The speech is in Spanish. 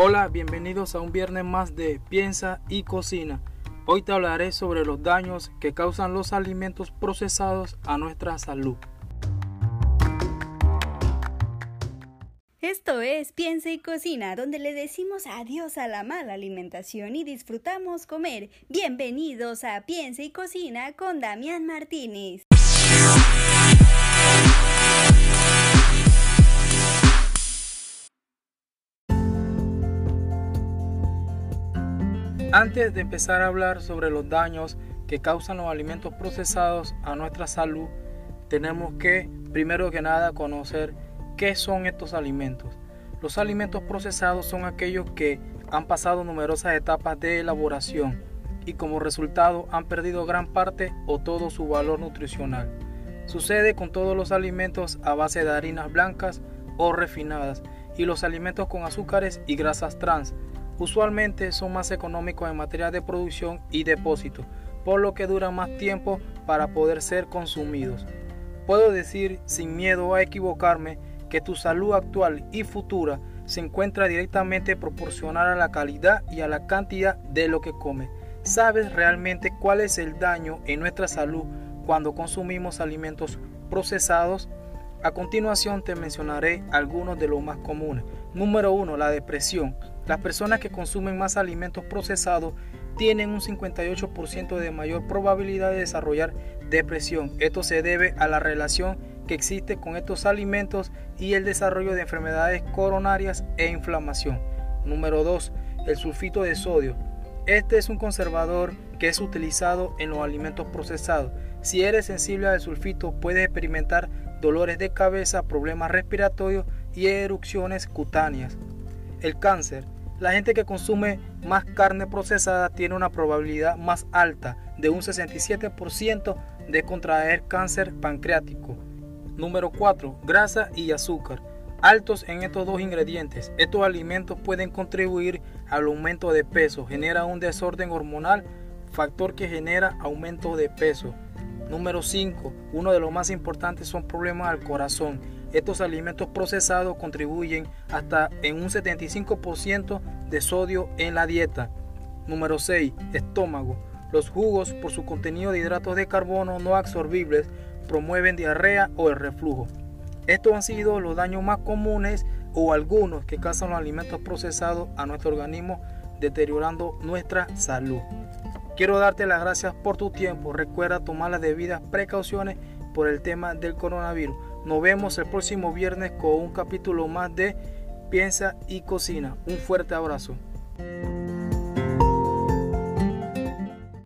Hola, bienvenidos a un viernes más de Piensa y Cocina. Hoy te hablaré sobre los daños que causan los alimentos procesados a nuestra salud. Esto es Piensa y Cocina, donde le decimos adiós a la mala alimentación y disfrutamos comer. Bienvenidos a Piensa y Cocina con Damián Martínez. Antes de empezar a hablar sobre los daños que causan los alimentos procesados a nuestra salud, tenemos que, primero que nada, conocer qué son estos alimentos. Los alimentos procesados son aquellos que han pasado numerosas etapas de elaboración y como resultado han perdido gran parte o todo su valor nutricional. Sucede con todos los alimentos a base de harinas blancas o refinadas y los alimentos con azúcares y grasas trans, Usualmente son más económicos en materia de producción y depósito, por lo que duran más tiempo para poder ser consumidos. Puedo decir sin miedo a equivocarme que tu salud actual y futura se encuentra directamente proporcional a la calidad y a la cantidad de lo que comes. ¿Sabes realmente cuál es el daño en nuestra salud cuando consumimos alimentos procesados? A continuación te mencionaré algunos de los más comunes. Número 1. La depresión. Las personas que consumen más alimentos procesados tienen un 58% de mayor probabilidad de desarrollar depresión. Esto se debe a la relación que existe con estos alimentos y el desarrollo de enfermedades coronarias e inflamación. Número 2. El sulfito de sodio. Este es un conservador que es utilizado en los alimentos procesados. Si eres sensible al sulfito, puedes experimentar dolores de cabeza, problemas respiratorios y erupciones cutáneas. El cáncer. La gente que consume más carne procesada tiene una probabilidad más alta de un 67% de contraer cáncer pancreático. Número 4. Grasa y azúcar. Altos en estos dos ingredientes, estos alimentos pueden contribuir al aumento de peso, genera un desorden hormonal, factor que genera aumento de peso. Número 5. Uno de los más importantes son problemas al corazón estos alimentos procesados contribuyen hasta en un 75% de sodio en la dieta. Número 6. Estómago. Los jugos, por su contenido de hidratos de carbono no absorbibles, promueven diarrea o el reflujo. Estos han sido los daños más comunes o algunos que causan los alimentos procesados a nuestro organismo, deteriorando nuestra salud. Quiero darte las gracias por tu tiempo. Recuerda tomar las debidas precauciones por el tema del coronavirus. Nos vemos el próximo viernes con un capítulo más de Piensa y Cocina. Un fuerte abrazo.